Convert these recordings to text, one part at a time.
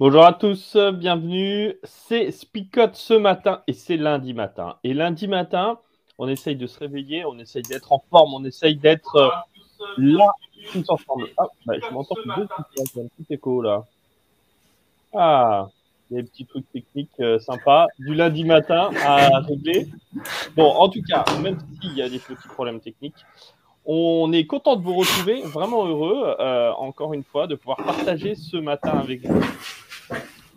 Bonjour à tous, bienvenue. C'est Spicote ce matin et c'est lundi matin. Et lundi matin, on essaye de se réveiller, on essaye d'être en forme, on essaye d'être euh, là tous ensemble. Ah, bah, je m'entends deux petites un petit écho là. Ah, des petits trucs techniques euh, sympas du lundi matin à régler. Bon, en tout cas, même s'il y a des petits problèmes techniques, on est content de vous retrouver, vraiment heureux, euh, encore une fois, de pouvoir partager ce matin avec vous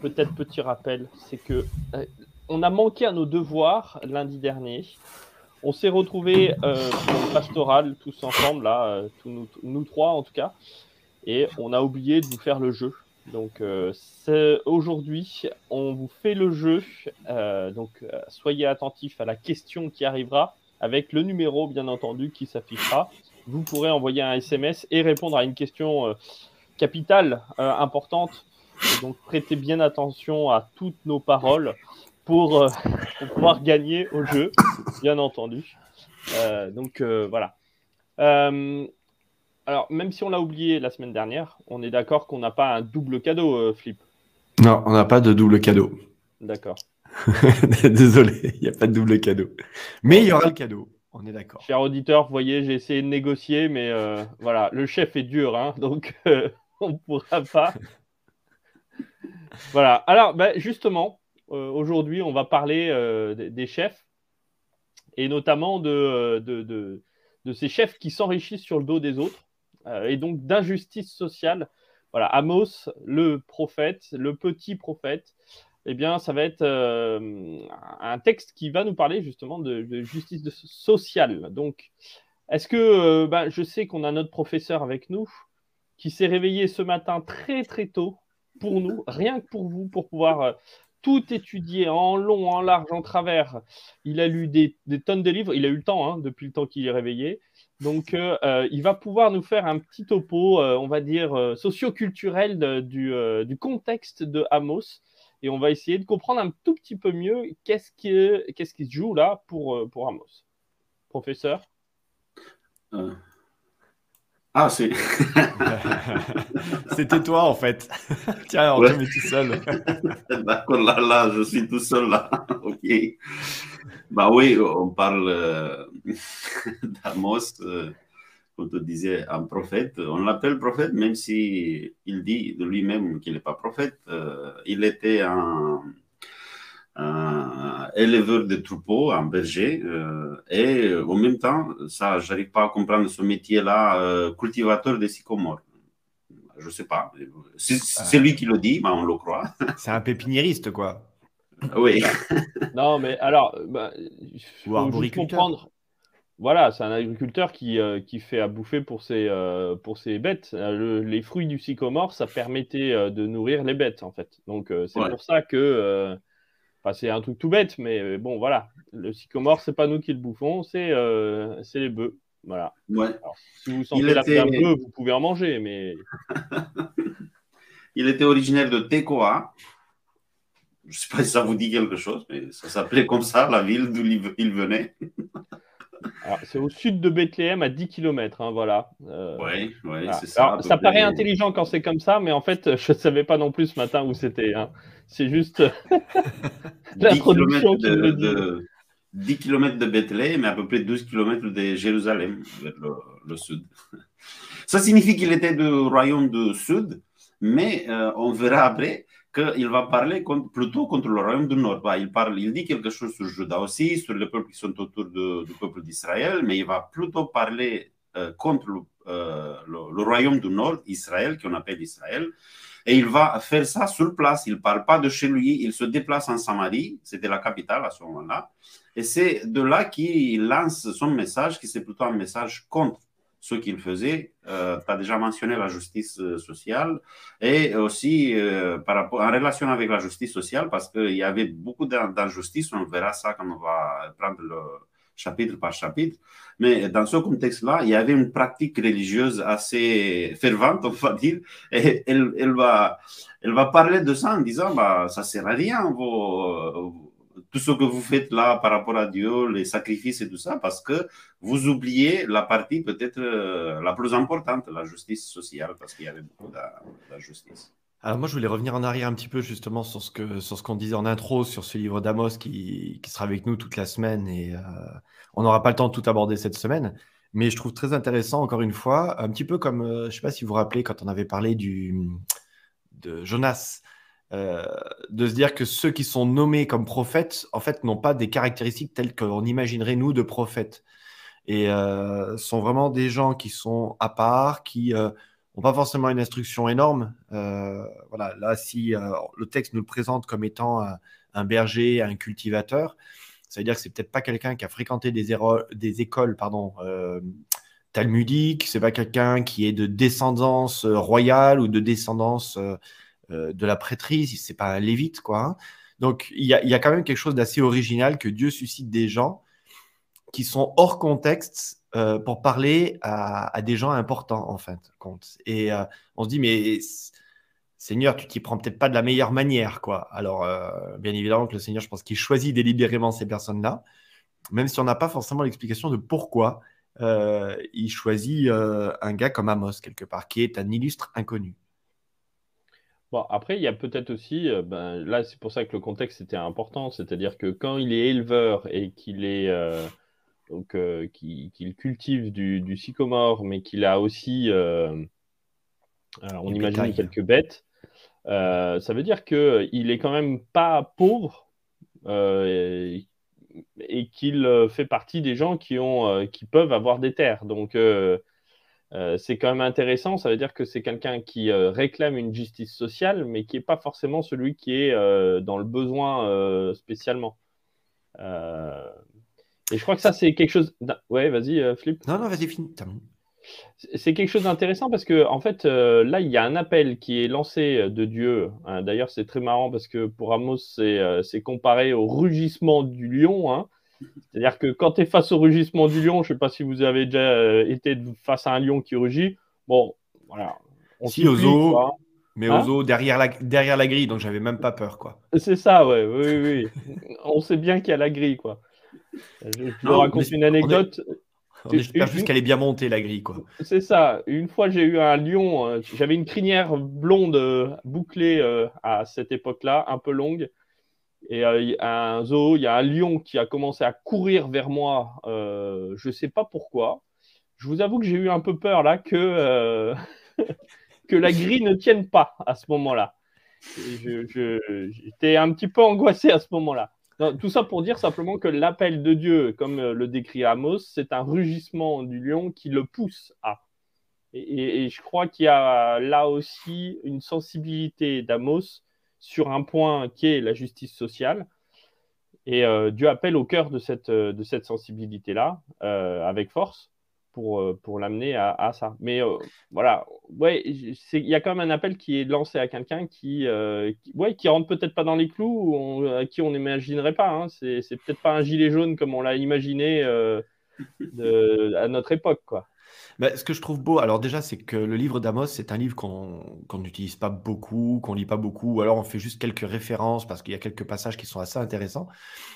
peut-être petit rappel, c'est que euh, on a manqué à nos devoirs lundi dernier. On s'est retrouvés euh, pastoral tous ensemble, là, euh, nous, trois en tout cas, et on a oublié de vous faire le jeu. Donc aujourd'hui, on vous fait le jeu. donc soyez attentifs à la question qui arrivera avec le numéro bien entendu qui s'affichera. Vous pourrez envoyer un SMS et répondre à une question capitale importante donc prêtez bien attention à toutes nos paroles pour, euh, pouvoir gagner au jeu, bien entendu. Euh, donc euh, voilà. alors même si on l'a oublié la semaine dernière, on est d'accord qu'on n'a pas un double cadeau, Flip. Non, on n'a pas de double cadeau. D'accord. Désolé, il n'y a pas de double cadeau. Mais il y aura le cadeau. On est d'accord. Cher auditeur, vous voyez, j'ai essayé de négocier, mais voilà, le chef est dur, hein, donc on ne pourra pas voilà. Alors, ben, justement, euh, aujourd'hui, on va parler euh, des, chefs et notamment euh, de, ces chefs qui s'enrichissent sur le dos des autres et donc d'injustice sociale. Voilà, Amos, le prophète, le petit prophète, eh bien, ça va être un texte qui va nous parler justement de, justice sociale. Donc, est-ce que, ben, je sais qu'on a notre professeur avec nous qui s'est réveillé ce matin très très tôt pour nous, rien que pour vous, pour pouvoir euh, tout étudier en long, en large, en travers. Il a lu des, tonnes de livres, il a eu le temps hein, depuis le temps qu'il est réveillé. Donc, euh, euh, il va pouvoir nous faire un petit topo, on va dire, socio-culturel du, contexte de Amos. Et on va essayer de comprendre un tout petit peu mieux qu'est-ce qui, se joue là pour Amos. Professeur? Ah, c'est. C'était toi, en fait. Tiens, on te met tout seul. D'accord, là, là, je suis tout seul, là. OK. Bah oui, on parle euh, d'Amos, euh, comme tu disais, un prophète. On l'appelle prophète, même si il dit de lui-même qu'il n'est pas prophète. Euh, il était un un éleveur de troupeaux, un berger, euh, et euh, en même temps, ça, j'arrive pas à comprendre ce métier-là, euh, cultivateur de sycomores. Je sais pas. C'est lui qui le dit, mais on le croit. C'est un pépiniériste, quoi. Oui. non, mais alors, bah, faut comprendre. Voilà, c'est un agriculteur qui, qui fait à bouffer pour ses, pour ses bêtes. les fruits du sycomore, ça permettait de nourrir les bêtes, en fait. Donc, c'est pour ça que c'est un truc tout bête, mais euh, bon, voilà. Le sycomore, c'est pas nous qui le bouffons, c'est euh, les bœufs. Voilà. si vous sentez la un bœuf, vous pouvez en manger, mais. Il était originaire de Tekoa. Je ne sais pas si ça vous dit quelque chose, mais ça s'appelait comme ça, la ville d'où il venait. C'est au sud de Bethléem, à 10 km, hein, voilà. Euh, oui, c'est ça. ça paraît intelligent quand c'est comme ça, mais en fait, je ne savais pas non plus ce matin où c'était. Hein. C'est juste l'introduction de, de, 10 km de Bethléem et à peu près 12 km de Jérusalem, vers le, sud. Ça signifie qu'il était du royaume du sud, mais euh, on verra après qu'il va parler plutôt contre le royaume du Nord. Bah, il, parle, il dit quelque chose sur Juda aussi, sur les peuples qui sont autour du peuple d'Israël, mais il va plutôt parler euh, contre euh, le, royaume du Nord, Israël, qu'on appelle Israël, Et il va faire ça sur place. Il ne parle pas de chez lui. Il se déplace en Samarie. C'était la capitale à ce moment-là. Et c'est de là qu'il lance son message, qui c'est plutôt un message contre ce qu'il faisait. Euh, tu as déjà mentionné la justice euh, sociale et aussi euh, par rapport, en relation avec la justice sociale, parce qu'il y avait beaucoup d'injustices. On verra ça quand on va prendre le chapitre par chapitre. Mais dans ce contexte-là, il y avait une pratique religieuse assez fervente, on va dire. Et elle, elle, va, elle va parler de ça en disant bah, ça sert à rien, vos tout ce que vous faites là par rapport à Dieu, les sacrifices et tout ça, parce que vous oubliez la partie peut-être euh, la plus importante, la justice sociale, parce qu'il y avait beaucoup d'injustice. Alors moi, je voulais revenir en arrière un petit peu justement sur ce que sur qu'on disait en intro sur ce livre d'Amos qui, qui, sera avec nous toute la semaine et euh, on n'aura pas le temps de tout aborder cette semaine. Mais je trouve très intéressant, encore une fois, un petit peu comme, euh, je ne sais pas si vous vous rappelez, quand on avait parlé de Jonas, euh, de se dire que ceux qui sont nommés comme prophètes, en fait, n'ont pas des caractéristiques telles qu'on imaginerait, nous, de prophètes. Et euh, sont vraiment des gens qui sont à part, qui n'ont euh, pas forcément une instruction énorme. voilà, là, si le texte nous le présente comme étant un, berger, un cultivateur, ça veut dire que c'est peut-être pas quelqu'un qui a fréquenté des, des écoles pardon, talmudiques, c'est pas quelqu'un qui est de descendance royale ou de descendance euh, de la prêtrise, c'est pas un lévite, quoi. Hein. Donc, il y, a, quand même quelque chose d'assez original que Dieu suscite des gens qui sont hors contexte euh, pour parler à, des gens importants, en fait. Compte. Et euh, on se dit, mais Seigneur, tu t'y prends peut-être pas de la meilleure manière, quoi. Alors, bien évidemment que le Seigneur, je pense qu'il choisit délibérément ces personnes-là, même si on n'a pas forcément l'explication de pourquoi il choisit un gars comme Amos, quelque part, qui est un illustre inconnu. Bon, après, il y a peut-être aussi, euh, ben, là, c'est pour ça que le contexte était important, c'est-à-dire que quand il est éleveur et qu'il est euh, donc euh, qu'il cultive du, sycomore, mais qu'il a aussi, on imagine quelques bêtes, ça veut dire que il est quand même pas pauvre et, et qu'il fait partie des gens qui ont, qui peuvent avoir des terres. Donc euh, c'est quand même intéressant. Ça veut dire que c'est quelqu'un qui euh, réclame une justice sociale, mais qui n'est pas forcément celui qui est euh, dans le besoin spécialement. et je crois que ça, c'est quelque chose. Ouais, vas-y, Flip. Non, non, vas-y, finis. C'est quelque chose d'intéressant parce que, en fait, là, il y a un appel qui est lancé de Dieu. Hein. D'ailleurs, c'est très marrant parce que pour Amos, c'est comparé au rugissement du lion. Hein. C'est-à-dire que quand tu es face au rugissement du lion, je ne sais pas si vous avez déjà euh, été face à un lion qui rugit. Bon, voilà. On si, aux eaux, mais aux hein eaux derrière la, derrière la grille, donc j'avais même pas peur, quoi. C'est ça, ouais, oui, oui. on sait bien qu'il y a la grille, quoi. Je, je vous raconte une anecdote. On espère juste qu'elle est bien montée, la grille, quoi. C'est ça. Une fois, j'ai eu un lion. Euh, j'avais une crinière blonde euh, bouclée à cette époque-là, un peu longue. Et euh, un zoo, il y a un lion qui a commencé à courir vers moi. Euh, je ne sais pas pourquoi. Je vous avoue que j'ai eu un peu peur là que, euh, que la grille ne tienne pas à ce moment-là. J'étais un petit peu angoissé à ce moment-là. Tout ça pour dire simplement que l'appel de Dieu, comme le décrit Amos, c'est un rugissement du lion qui le pousse à. et je crois qu'il y a là aussi une sensibilité d'Amos sur un point qui est la justice sociale. Et euh, Dieu appelle au cœur de cette, euh, de cette sensibilité-là, euh, avec force, pour, pour l'amener à, ça. Mais voilà, ouais, il y a quand même un appel qui est lancé à quelqu'un qui, qui, rentre peut-être pas dans les clous, à qui on n'imaginerait pas. Hein. C'est, peut-être pas un gilet jaune comme on l'a imaginé à notre époque, quoi. Bah, ce que je trouve beau, alors déjà, c'est que le livre d'Amos, c'est un livre qu'on n'utilise pas beaucoup, qu'on lit pas beaucoup, ou alors on fait juste quelques références parce qu'il y a quelques passages qui sont assez intéressants,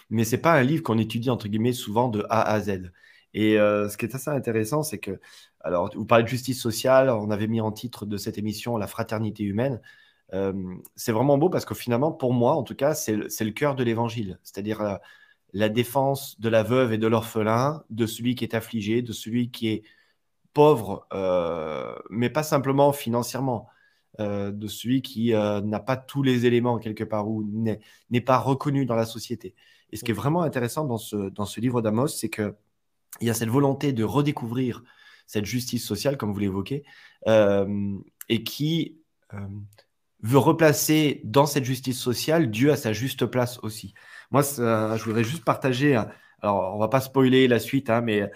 mais c'est pas un livre qu'on étudie entre guillemets souvent de A à Z. Et euh, ce qui est assez intéressant, c'est que, alors, vous parlez de justice sociale, on avait mis en titre de cette émission la fraternité humaine. Euh, c'est vraiment beau parce que finalement, pour moi, en tout cas, c'est le cœur de l'évangile, c'est-à-dire la, la défense de la veuve et de l'orphelin, de celui qui est affligé, de celui qui est pauvre, euh, mais pas simplement financièrement, euh, de celui qui euh, n'a pas tous les éléments quelque part ou n'est pas reconnu dans la société. Et ce qui est vraiment intéressant dans ce, dans ce livre d'Amos, c'est qu'il y a cette volonté de redécouvrir cette justice sociale, comme vous l'évoquez, et qui veut replacer dans cette justice sociale Dieu à sa juste place aussi. Moi, je voudrais juste partager, alors on va pas spoiler la suite, hein, mais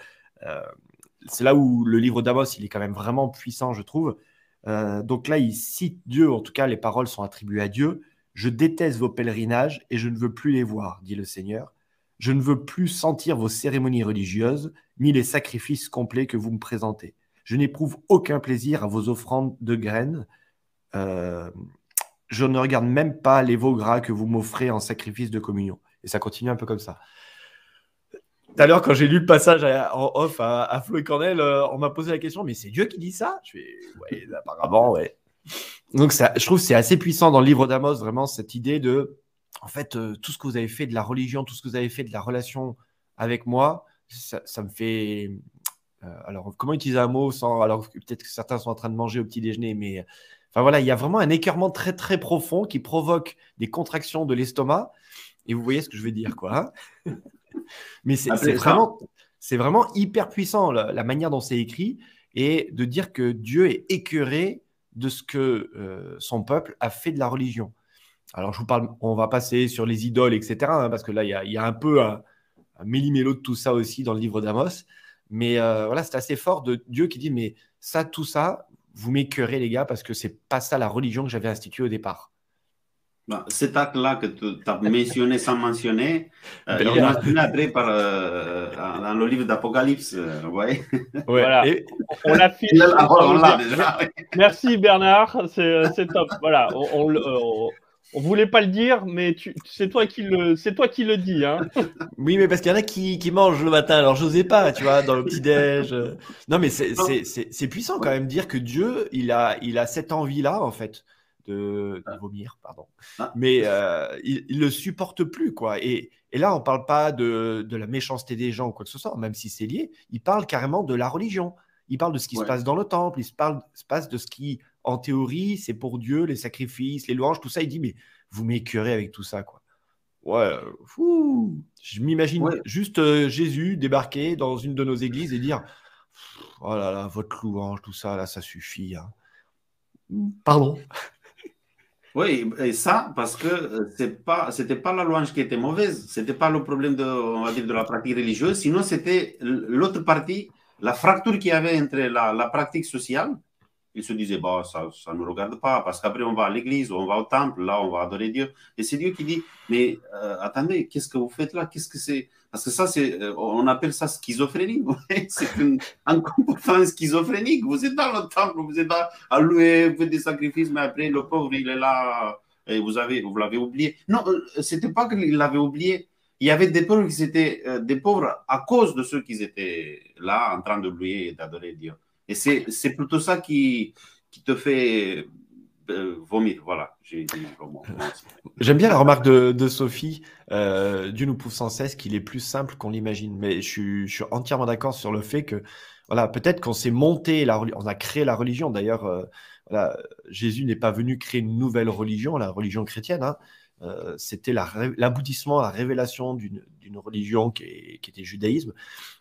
c'est là où le livre d'Amos, il est quand même vraiment puissant, je trouve. Euh, donc là, il cite Dieu, en tout cas, les paroles sont attribuées à Dieu. Je déteste vos pèlerinages et je ne veux plus les voir, dit le Seigneur. Je ne veux plus sentir vos cérémonies religieuses, ni les sacrifices complets que vous me présentez. Je n'éprouve aucun plaisir à vos offrandes de graines. Euh, je ne regarde même pas les veaux gras que vous m'offrez en sacrifice de communion. Et ça continue un peu comme ça. Tout à l'heure, quand j'ai lu le passage en off à, Flo et Cornel, euh, on m'a posé la question, mais c'est Dieu qui dit ça? Je fais, ouais, apparemment, ouais. Donc, je trouve que c'est assez puissant dans le livre d'Amos, vraiment, cette idée de, en fait, euh, tout ce que vous avez fait de la religion, tout ce que vous avez fait de la relation avec moi, ça, me fait. Euh, alors, comment utiliser un mot sans. Alors, peut-être que certains sont en train de manger au petit déjeuner, mais. Enfin, voilà, il y a vraiment un écœurement très, très profond qui provoque des contractions de l'estomac. Et vous voyez ce que je veux dire, quoi. Hein? mais c'est vraiment, c'est vraiment hyper puissant la, manière dont c'est écrit et de dire que Dieu est écœuré de ce que euh, son peuple a fait de la religion. Alors, je vous parle, on va passer sur les idoles, etc., hein, parce que là, il y, a, un peu un, un méli-mélo de tout ça aussi dans le livre d'Amos. Mais euh, voilà, c'est assez fort de Dieu qui dit, mais ça, tout ça, vous m'écœurez, les gars, parce que c'est pas ça la religion que j'avais instituée au départ. Bah, cet acte-là que tu as mentionné sans mentionner, euh, il est mentionné après par, euh, dans le livre d'Apocalypse. Euh, ouais. Voilà. On l'a fini. Merci Bernard, c'est top. Voilà, on, on, voulait pas le dire, mais c'est toi qui le, c'est toi qui le dis. Hein. Oui, mais parce qu'il y en a qui, qui mangent le matin, alors j'osais pas, tu vois, dans le petit déj. Non, mais c'est puissant quand même dire que Dieu, il a, il a cette envie-là en fait de, ah. vomir, pardon. Ah. Mais euh, il, ne le supporte plus, quoi. Et, là, on parle pas de, la méchanceté des gens ou quoi que ce soit, même si c'est lié. Il parle carrément de la religion. Il parle de ce qui se passe dans le temple. Il se, parle, se passe de ce qui, en théorie, c'est pour Dieu, les sacrifices, les louanges, tout ça. Il dit, mais vous m'écœurez avec tout ça, quoi. Ouais, fou. Je m'imagine juste euh, Jésus débarquer dans une de nos églises et dire Oh là là, votre louange, tout ça, là, ça suffit. Hein. Pardon. Oui, et ça, parce que euh, ce n'était pas, pas la louange qui était mauvaise, ce n'était pas le problème de, on va dire, de la pratique religieuse, sinon c'était l'autre partie, la fracture qu'il y avait entre la, la pratique sociale. Ils se disaient, bah, ça ne nous regarde pas, parce qu'après on va à l'église, on va au temple, là on va adorer Dieu. Et c'est Dieu qui dit, mais euh, attendez, qu'est-ce que vous faites là? Qu'est-ce que c'est? Parce que ça, c'est, euh, on appelle ça schizophrénie. c'est un comportement schizophrénique. Vous êtes dans le temple, vous êtes à louer, vous faites des sacrifices, mais après, le pauvre, il est là et vous, avez, vous l'avez oublié. Non, euh, c'était pas qu'il l'avait oublié. Il y avait des pauvres qui étaient euh, des pauvres à cause de ceux qui étaient là en train de louer et d'adorer Dieu. Et c'est plutôt ça qui, qui te fait vomir. Voilà, J'aime bien la remarque de, Sophie. Euh, Dieu nous prouve sans cesse qu'il est plus simple qu'on l'imagine. Mais je suis, entièrement d'accord sur le fait que, voilà, peut-être qu'on s'est monté, la, on a créé la religion. D'ailleurs, euh, Jésus n'est pas venu créer une nouvelle religion, la religion chrétienne. Hein. Euh, c'était l'aboutissement, la, révélation d'une religion qui, était judaïsme.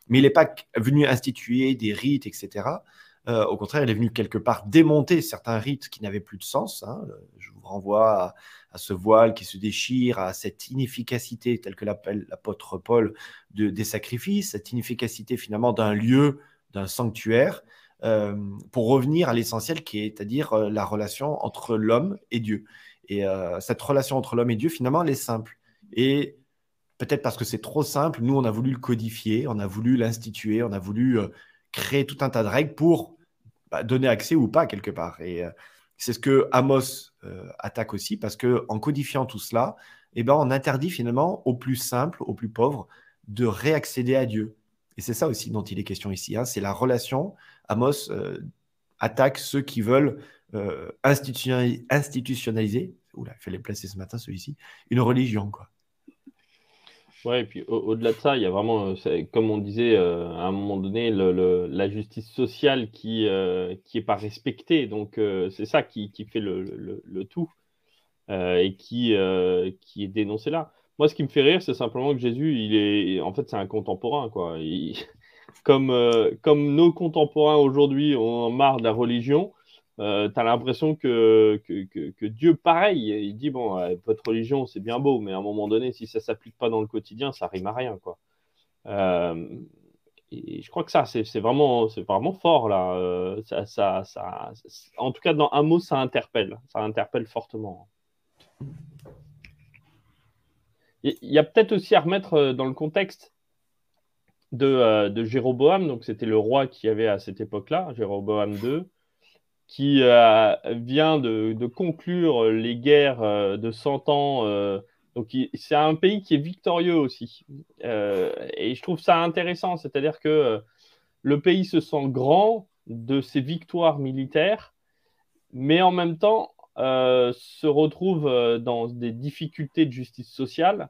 Mais il n'est pas venu instituer des rites, etc. Euh, au contraire, il est venu quelque part démonter certains rites qui n'avaient plus de sens. Hein. Je vous renvoie à, ce voile qui se déchire, à cette inefficacité, telle que l'appelle l'apôtre Paul, de, des sacrifices, cette inefficacité finalement d'un lieu, d'un sanctuaire, euh, pour revenir à l'essentiel qui est, à-dire euh, la relation entre l'homme et Dieu. Et cette relation entre l'homme et Dieu, finalement, elle est simple. Et peut-être parce que c'est trop simple, nous, on a voulu le codifier, on a voulu l'instituer, on a voulu créer tout un tas de règles pour bah, donner accès ou pas quelque part. Et euh, c'est ce que Amos euh, attaque aussi, parce que en codifiant tout cela, eh ben, on interdit finalement aux plus simples, aux plus pauvres, de réaccéder à Dieu. Et c'est ça aussi dont il est question ici. Hein. c'est la relation. Amos euh, attaque ceux qui veulent institutionnaliser, oula, il fallait placer ce matin celui-ci, une religion. Quoi. Ouais, et puis au-delà de ça, il y a vraiment, euh, comme on disait euh, à un moment donné, la justice sociale qui n'est euh, pas respectée. Donc c'est ça qui, qui, fait le, le tout et qui, qui est dénoncé là. Moi, ce qui me fait rire, c'est simplement que Jésus, il est, en fait, c'est un contemporain, quoi. comme, comme nos contemporains aujourd'hui ont marre de la religion, euh, tu as l'impression que, que, Dieu, pareil, il dit bon, votre religion, c'est bien beau, mais à un moment donné, si ça s'applique pas dans le quotidien, ça rime à rien, quoi. et je crois que ça, c'est vraiment, vraiment fort là. Ça, ça, ça, en tout cas, dans un mot, ça interpelle, ça interpelle fortement. Il y a peut-être aussi à remettre dans le contexte de, de Jéroboam, donc c'était le roi qui avait à cette époque-là, Jéroboam II qui euh, vient de, conclure les guerres euh, de 100 ans. Euh, donc, c'est un pays qui est victorieux aussi. et je trouve ça intéressant, c'est-à-dire que le pays se sent grand de ses victoires militaires, mais en même temps se retrouve dans des difficultés de justice sociale.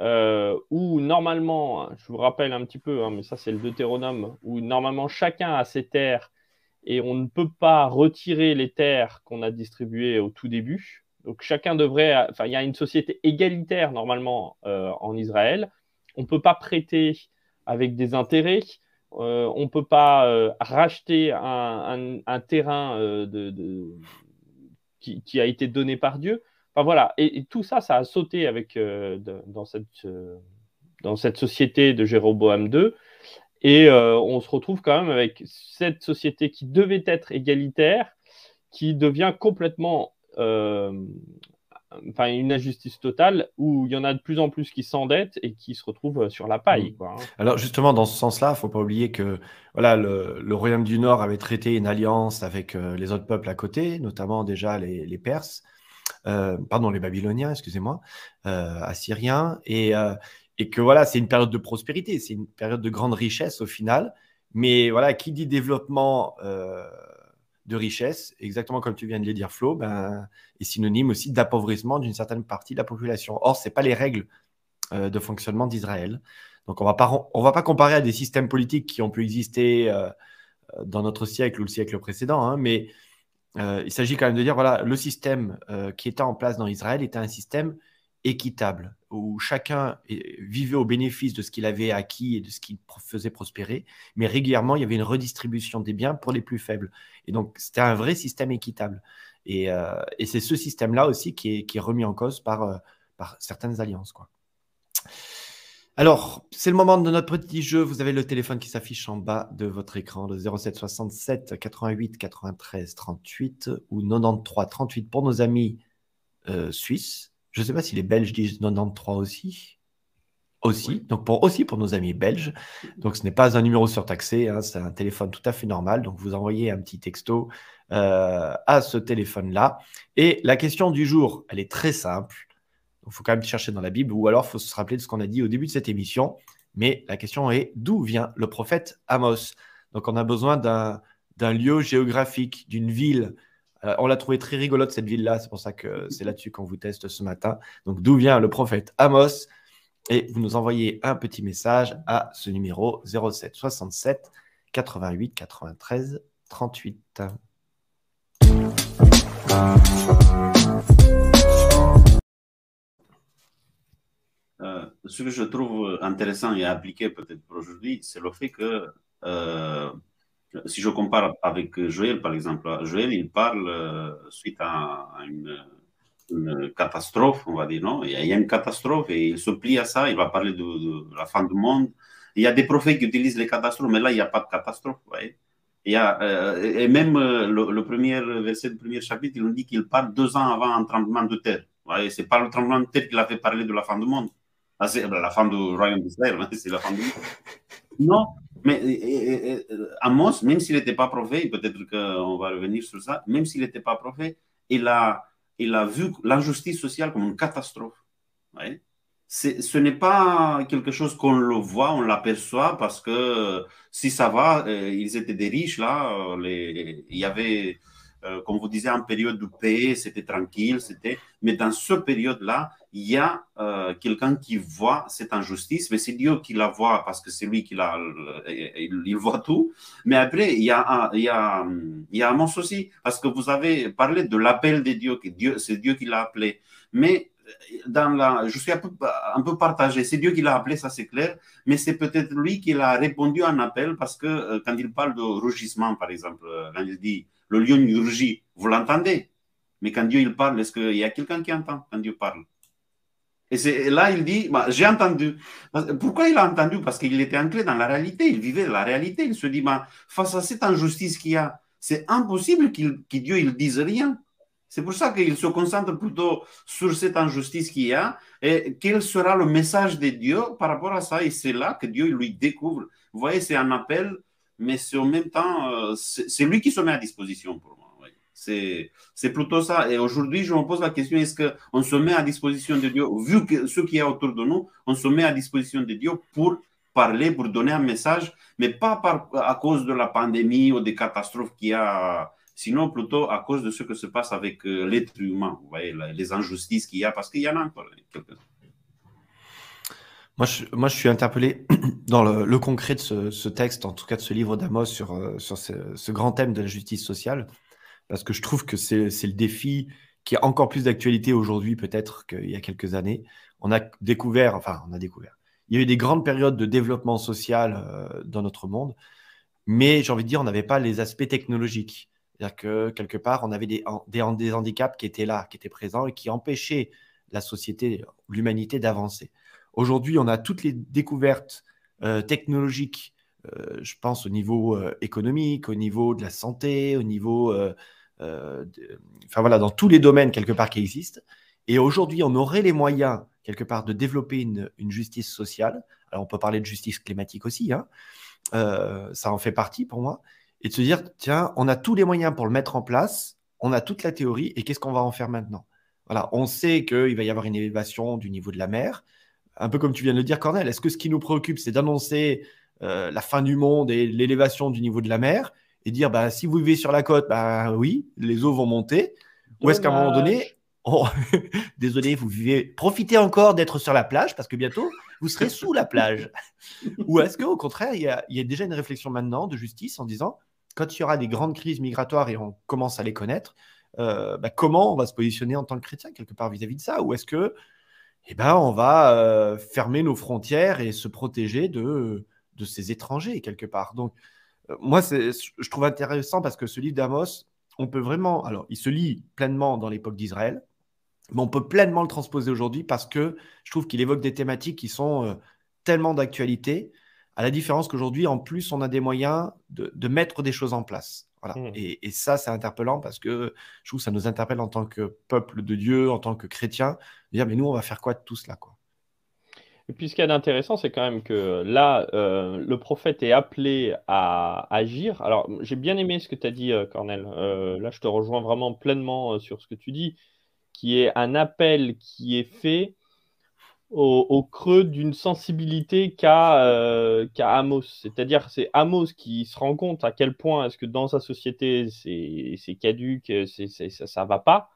où normalement, je vous rappelle un petit peu, hein, mais ça c'est le Deutéronome, où normalement chacun a ses terres et on ne peut pas retirer les terres qu'on a distribuées au tout début. Donc chacun devrait, enfin il y a une société égalitaire normalement euh, en Israël. On ne peut pas prêter avec des intérêts. Euh, on ne peut pas euh, racheter un, terrain qui, a été donné par Dieu. Enfin voilà, et, tout ça, ça a sauté avec, dans, cette, dans cette société de Jéroboam II. Et euh, on se retrouve quand même avec cette société qui devait être égalitaire, qui devient complètement euh, enfin, une injustice totale, où il y en a de plus en plus qui s'endettent et qui se retrouvent sur la paille. Mm. Quoi, hein. Alors justement, dans ce sens-là, il ne faut pas oublier que voilà, le, Royaume du Nord avait traité une alliance avec euh, les autres peuples à côté, notamment déjà les, les Perses. pardon, les Babyloniens, excusez-moi, Assyriens, et, et que voilà, c'est une période de prospérité, c'est une période de grande richesse au final. Mais voilà, qui dit développement euh, de richesse, exactement comme tu viens de le dire, Flo, ben, est synonyme aussi d'appauvrissement d'une certaine partie de la population. Or, ce n'est pas les règles euh, de fonctionnement d'Israël. Donc, on ne va pas comparer à des systèmes politiques qui ont pu exister euh, dans notre siècle ou le siècle précédent, hein, mais il s'agit quand même de dire, voilà, le système qui était en place dans Israël était un système équitable, où chacun vivait au bénéfice de ce qu'il avait acquis et de ce qu'il faisait prospérer, mais régulièrement, il y avait une redistribution des biens pour les plus faibles. Et donc, c'était un vrai système équitable. Et, euh, c'est ce système-là aussi qui est, remis en cause par, euh, certaines alliances. Alors, c'est le moment de notre petit jeu. Vous avez le téléphone qui s'affiche en bas de votre écran, le 07 67 88 93 38 ou 93 38 pour nos amis euh, suisses je ne sais pas si les Belges disent 93 aussi. Aussi, donc pour, aussi pour nos amis belges. Donc ce n'est pas un numéro surtaxé, hein, c'est un téléphone tout à fait normal. Donc vous envoyez un petit texto euh, à ce téléphone-là. Et la question du jour, elle est très simple. Il faut quand même chercher dans la Bible ou alors il faut se rappeler de ce qu'on a dit au début de cette émission. Mais la question est d'où vient le prophète Amos? Donc on a besoin d'un lieu géographique, d'une ville, euh, on l'a trouvé très rigolote cette ville-là, c'est pour ça que c'est là-dessus qu'on vous teste ce matin. Donc d'où vient le prophète Amos? Et vous nous envoyez un petit message à ce numéro 07 67 88 93 38. ce que je trouve intéressant et appliqué peut-être pour aujourd'hui, c'est le fait que euh, si je compare avec Joël, par exemple, Joël, il parle euh, suite à, une, catastrophe, on va dire, non? Il y a une catastrophe et il se plie à ça, il va parler de, la fin du monde. Il y a des prophètes qui utilisent les catastrophes, mais là, il n'y a pas de catastrophe, vous voyez? Il y a, euh, et même euh, le, premier verset du premier chapitre, il nous dit qu'il parle deux ans avant un tremblement de terre. Ce n'est pas le tremblement de terre qu'il a fait parler de la fin du monde. Ah, c'est la fin du royaume d'Israël, c'est la fin du monde. Non, mais Amos, même s'il n'était pas prophète, peut-être qu'on va revenir sur ça, même s'il n'était pas prophète, il a, il a vu l'injustice sociale comme une catastrophe. Ce n'est pas quelque chose qu'on le voit, on l'aperçoit, parce que si ça va, euh, ils étaient des riches là, euh, il y avait euh, comme vous disiez, en période de paix, c'était tranquille, c'était. Mais dans cette période-là, il y a euh, quelqu'un qui voit cette injustice, mais c'est Dieu qui la voit parce que c'est lui qui la, il, voit tout. Mais après, il y a, il y a, y a Amos aussi parce que vous avez parlé de l'appel de Dieu, que Dieu, c'est Dieu qui l'a appelé. Mais dans la, je suis un peu, partagé. C'est Dieu qui l'a appelé, ça c'est clair, mais c'est peut-être lui qui l'a répondu à un appel parce que euh, quand il parle de rougissement, par exemple, quand il dit le lion rugit, vous l'entendez? Mais quand Dieu il parle, est-ce qu'il y a quelqu'un qui entend quand Dieu parle? Et là, il dit, bah, j'ai entendu. Pourquoi il a entendu? Parce qu'il était ancré dans la réalité, il vivait la réalité. Il se dit, bah, face à cette injustice qu'il y a, c'est impossible qu'il, que Dieu il dise rien. C'est pour ça qu'il se concentre plutôt sur cette injustice qu'il y a et quel sera le message de Dieu par rapport à ça? Et c'est là que Dieu lui découvre. Vous voyez, c'est un appel, mais c'est en même temps, euh, c'est lui qui se met à disposition pour moi. C'est plutôt ça. Et aujourd'hui, je me pose la question, est-ce qu'on se met à disposition de Dieu, vu que ce qui est autour de nous, on se met à disposition de Dieu pour parler, pour donner un message, mais pas à cause de la pandémie ou des catastrophes qu'il y a sinon plutôt à cause de ce que se passe avec euh, l'être humain, les injustices qu'il y a, parce qu'il y en a encore quelques-uns. Moi je, suis interpellé dans le, concret de ce, texte, en tout cas de ce livre d'Amos sur, euh, ce, grand thème de la justice sociale, parce que je trouve que c'est le défi qui a encore plus d'actualité aujourd'hui peut-être qu'il y a quelques années. On a découvert, enfin on a découvert, il y a eu des grandes périodes de développement social euh, dans notre monde, mais j'ai envie de dire, on n'avait pas les aspects technologiques. C'est-à-dire que quelque part, on avait des, handicaps qui étaient là, qui étaient présents et qui empêchaient la société, l'humanité d'avancer. Aujourd'hui, on a toutes les découvertes euh, technologiques, euh, je pense au niveau euh, économique, au niveau de la santé, au niveau, enfin voilà, dans tous les domaines quelque part qui existent. Et aujourd'hui, on aurait les moyens quelque part de développer une, une, justice sociale. Alors, on peut parler de justice climatique aussi, hein. ça en fait partie pour moi et de se dire, tiens, on a tous les moyens pour le mettre en place, on a toute la théorie, et qu'est-ce qu'on va en faire maintenant? Voilà, on sait qu'il va y avoir une élévation du niveau de la mer, un peu comme tu viens de le dire, Cornel. Est-ce que ce qui nous préoccupe, c'est d'annoncer euh, la fin du monde et l'élévation du niveau de la mer, et dire, bah, si vous vivez sur la côte, bah oui, les eaux vont monter, ou est-ce qu'à un moment donné, désolé, vous vivez, profitez encore d'être sur la plage, parce que bientôt, vous serez sous la plage. Ou est-ce qu'au contraire, il y, a, il y, a, déjà une réflexion maintenant de justice en disant quand il y aura des grandes crises migratoires et on commence à les connaître, euh, bah, comment on va se positionner en tant que chrétien quelque part vis-à-vis de ça? Ou est-ce que eh ben, on va euh, fermer nos frontières et se protéger de, de ces étrangers quelque part Donc, euh, moi, je trouve intéressant parce que ce livre d'Amos, on peut vraiment. Alors, il se lit pleinement dans l'époque d'Israël, mais on peut pleinement le transposer aujourd'hui parce que je trouve qu'il évoque des thématiques qui sont tellement d'actualité à la différence qu'aujourd'hui, en plus, on a des moyens de, mettre des choses en place. Voilà. Mmh. Et, ça, c'est interpellant parce que je trouve que ça nous interpelle en tant que peuple de Dieu, en tant que chrétien, de dire, mais nous, on va faire quoi de tout cela quoi? Et puis ce qui est intéressant, c'est quand même que là, euh, le prophète est appelé à agir. Alors, j'ai bien aimé ce que tu as dit, euh, Cornel. Euh, là, je te rejoins vraiment pleinement sur ce que tu dis, qui est un appel qui est fait au, creux d'une sensibilité euh, qu'a Amos. C'est-à-dire c'est Amos qui se rend compte à quel point est-ce que dans sa société c'est caduque, c'est ça, ça va pas.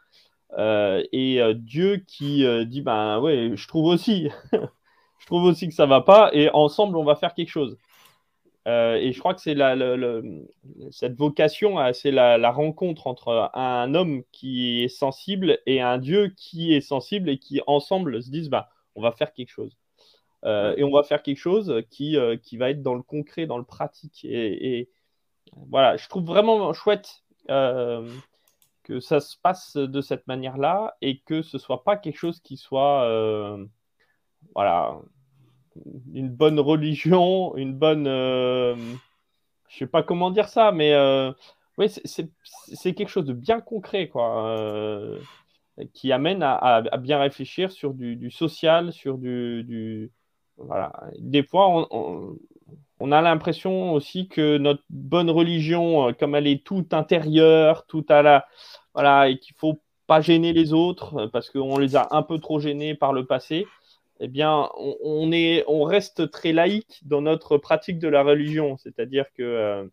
Euh, et euh, Dieu qui dit ben ouais, je trouve aussi, je trouve aussi que ça va pas, et ensemble on va faire quelque chose. et je crois que c'est cette vocation, c'est la, la, rencontre entre un homme qui est sensible et un Dieu qui est sensible et qui ensemble se disent bah on va faire quelque chose. Euh, et on va faire quelque chose qui, euh, qui va être dans le concret, dans le pratique. Et, voilà, je trouve vraiment chouette euh, que ça se passe de cette manière-là et que ce soit pas quelque chose qui soit, voilà, une bonne religion, une bonne, je sais pas comment dire ça, mais oui, c'est quelque chose de bien concret, quoi qui amène à, bien réfléchir sur du, social, sur du, voilà. Des fois, on, a l'impression aussi que notre bonne religion, euh, comme elle est toute intérieure, tout à la voilà, et qu'il faut pas gêner les autres euh, parce qu'on les a un peu trop gênés par le passé. Eh bien, on, est, on reste très laïque dans notre pratique de la religion, c'est-à-dire que euh,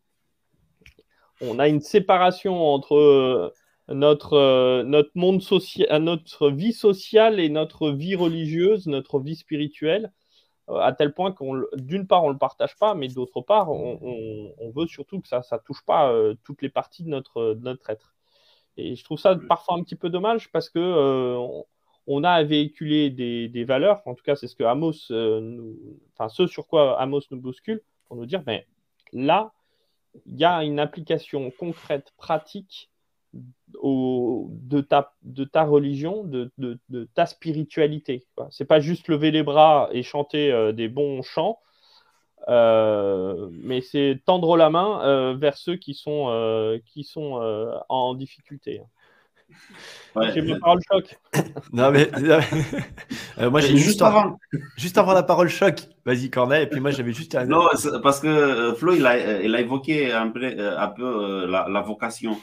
on a une séparation entre notre, euh, notre monde social, euh, notre vie sociale et notre vie religieuse, notre vie spirituelle, euh, à tel point qu'on, d'une part, on le partage pas, mais d'autre part, on, veut surtout que ça, ça touche pas toutes les parties de notre, notre être. Et je trouve ça parfois un petit peu dommage parce que on, a à véhiculer des, des, valeurs, en tout cas, c'est ce que Amos, nous, enfin, ce sur quoi Amos nous bouscule, pour nous dire, mais là, il y a une application concrète, pratique de, ta, de ta religion, de, ta spiritualité. Ce n'est pas juste lever les bras et chanter euh, des bons chants, euh, mais c'est tendre la main euh, vers ceux qui sont, qui sont en difficulté. J'ai ma parole choc. non, mais. moi, j'ai juste, avant... juste avant la parole choc. Vas-y, Cornet. Et puis moi, j'avais juste. Non, parce que Flo, il a, il a évoqué un peu, un peu la, la, vocation.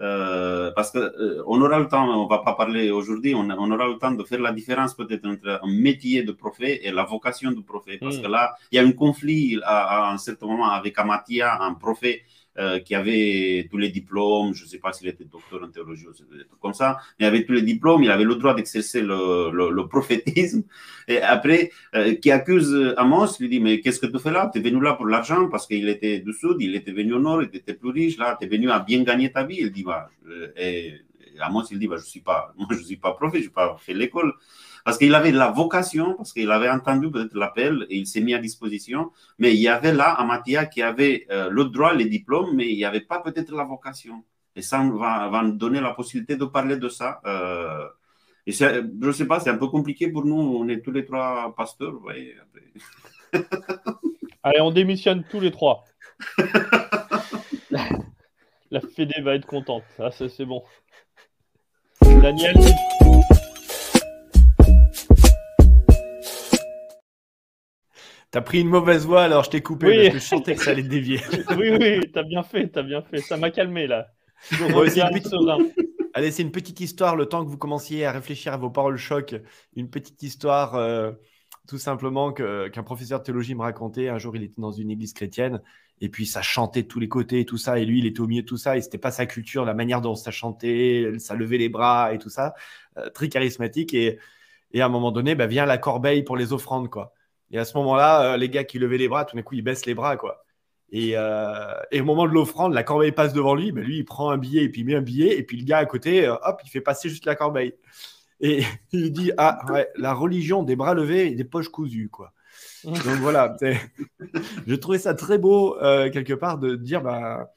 Euh, parce qu'on euh, aura le temps, on va pas parler aujourd'hui, on, on, aura le temps de faire la différence peut-être entre un métier de prophète et la vocation de prophète. Parce mm. que là, il y a un conflit à, à un certain moment avec Amatia, un prophète euh, qui avait tous les diplômes, je ne sais pas s'il était docteur en théologie ou comme ça, mais il avait tous les diplômes, il avait le droit d'exercer le, le, prophétisme. Et après, euh, qui accuse Amos, lui dit, mais qu'est-ce que tu fais là? Tu es venu là pour l'argent parce qu'il était du sud, il était venu au nord, il était plus riche, là, tu es venu à bien gagner ta vie. Il dit, bah, et Amos, il dit, bah, je suis pas, moi, je suis pas prophète, je n'ai pas fait l'école. Parce qu'il avait la vocation, parce qu'il avait entendu peut-être l'appel et il s'est mis à disposition. Mais il y avait là Amatia qui avait euh, le droit, les diplômes, mais il n'y avait pas peut-être la vocation. Et ça va, va nous donner la possibilité de parler de ça. Euh, et je ne sais pas, c'est un peu compliqué pour nous. On est tous les trois pasteurs. voyez. Allez, on démissionne tous les trois. la Fédé va être contente. Ah, c'est bon. Daniel T'as pris une mauvaise voix, alors je t'ai coupé parce que je sentais que ça allait dévier. oui, oui, t'as bien fait, t'as bien fait. Ça m'a calmé là. Allez, c'est une petite histoire, le temps que vous commenciez à réfléchir à vos paroles choc. Une petite histoire, euh, tout simplement, qu'un professeur de théologie me racontait. Un jour, il était dans une église chrétienne et puis ça chantait de tous les côtés et tout ça. Et lui, il était au milieu de tout ça et c'était pas sa culture, la manière dont ça chantait, ça levait les bras et tout ça. Euh, très charismatique. Et, et à un moment donné, bah, vient la corbeille pour les offrandes, quoi. Et à ce moment-là, euh, les gars qui levaient les bras, tout d'un coup, ils baissent les bras, quoi. Et, euh, et au moment de l'offrande, la corbeille passe devant lui. Ben lui, il prend un billet et puis il met un billet. Et puis le gars à côté, euh, hop, il fait passer juste la corbeille. Et il dit Ah, ouais, la religion des bras levés et des poches cousues, quoi. Donc voilà, je trouvais ça très beau, quelque part, de dire bah,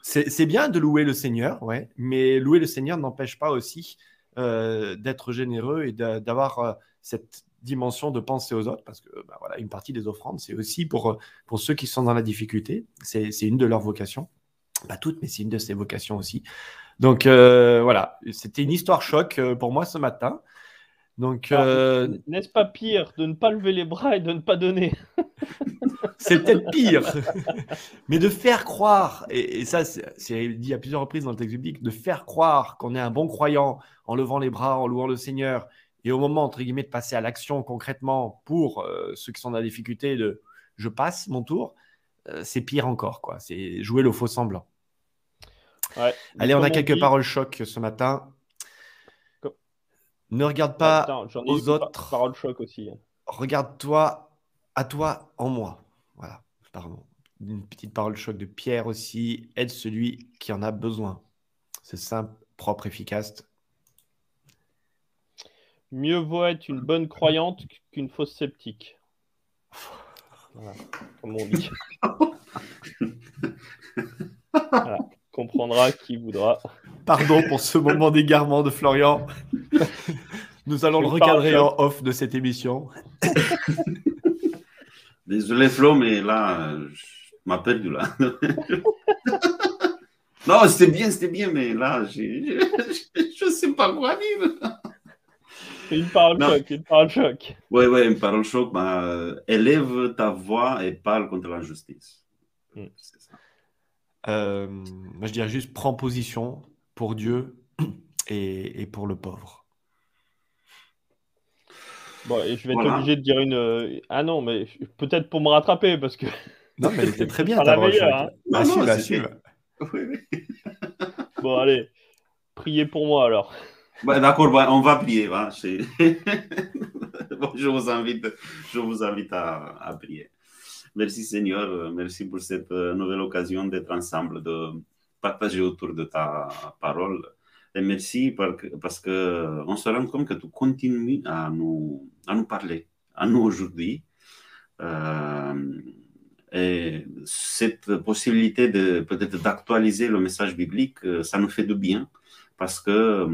c'est bien de louer le Seigneur, ouais, mais louer le Seigneur n'empêche pas aussi d'être généreux et d'avoir cette dimension de penser aux autres, parce que bah, voilà, une partie des offrandes, c'est aussi pour, pour ceux qui sont dans la difficulté. C'est une de leurs vocations. Pas toutes, mais c'est une de ces vocations aussi. Donc euh, voilà, c'était une histoire choc euh, pour moi ce matin. Donc, euh, n'est-ce pas pire de ne pas lever les bras et de ne pas donner? C'est peut-être pire, mais de faire croire, et, ça c'est dit à plusieurs reprises dans le texte biblique, de faire croire qu'on est un bon croyant en levant les bras, en louant le Seigneur, et au moment, entre guillemets, de passer à l'action concrètement pour euh, ceux qui sont dans la difficulté de je passe mon tour, euh, c'est pire encore. quoi. C'est jouer le faux semblant. Allez, on a quelques paroles choc ce matin. Ne regarde pas aux autres. Paroles choc aussi. Hein. Regarde-toi à toi en moi. Voilà, pardon. Une petite parole choc de Pierre aussi. Aide celui qui en a besoin. C'est simple, propre, efficace. Mieux vaut être une bonne croyante qu'une fausse sceptique. Voilà, comme on dit. Voilà, comprendra qui voudra. Pardon pour ce moment d'égarement de Florian. Nous allons le recadrer en off de cette émission. Désolé Flo, mais là, je m'appelle du là. non, c'était bien, c'était bien, mais là, je ne sais pas quoi dire. Une parole choc, une parole choc. Oui, oui, une parole choc. Bah, élève ta voix et parle contre l'injustice. Hmm. Euh, moi, je dirais juste prends position pour Dieu et, et pour le pauvre. Bon, et je vais être obligé de dire une. Euh, ah non, mais peut-être pour me rattraper parce que. Non, mais c'était très bien ta voix. Hein. Ah, non, bah, oui, oui. bon, allez, priez pour moi alors. D'accord, on va prier. je vous invite, je vous invite à, prier. Merci Seigneur, merci pour cette euh, nouvelle occasion d'être ensemble, de partager autour de ta parole. Et merci parce qu'on se rend compte que tu continues à nous, à nous parler, à nous aujourd'hui. Euh, Et cette possibilité peut-être d'actualiser le message biblique, ça nous fait du bien parce que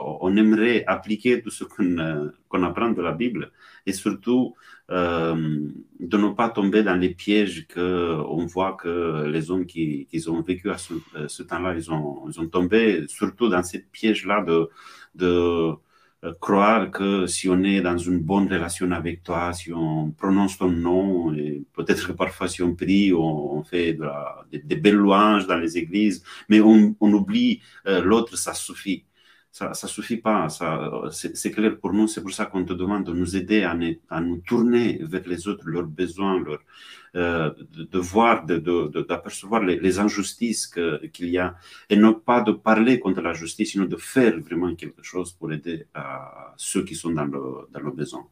on aimerait appliquer tout ce qu'on apprend de la Bible. Et surtout euh, de ne pas tomber dans les pièges qu'on voit que les hommes qui, ont vécu à ce, temps-là, ils ont, ils ont tombé, surtout dans ces pièges-là de, de euh, croire que si on est dans une bonne relation avec toi, si on prononce ton nom, et peut-être que parfois si on prie, on, fait de des, belles louanges dans les églises, mais on, oublie euh, l'autre, ça suffit ça ne suffit pas. C'est clair pour nous. C'est pour ça qu'on te demande de nous aider à, nous tourner vers les autres, leurs besoins, euh, de, voir, d'apercevoir de, les, les, injustices qu'il y a, et non pas de parler contre la justice, mais de faire vraiment quelque chose pour aider à ceux qui sont dans le, dans le besoin.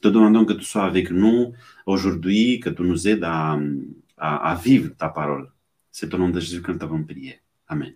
Te demandons que tu sois avec nous aujourd'hui, que tu nous aides à, à, à vivre ta parole. C'est au nom de Jésus que nous t'avons prié. Amen.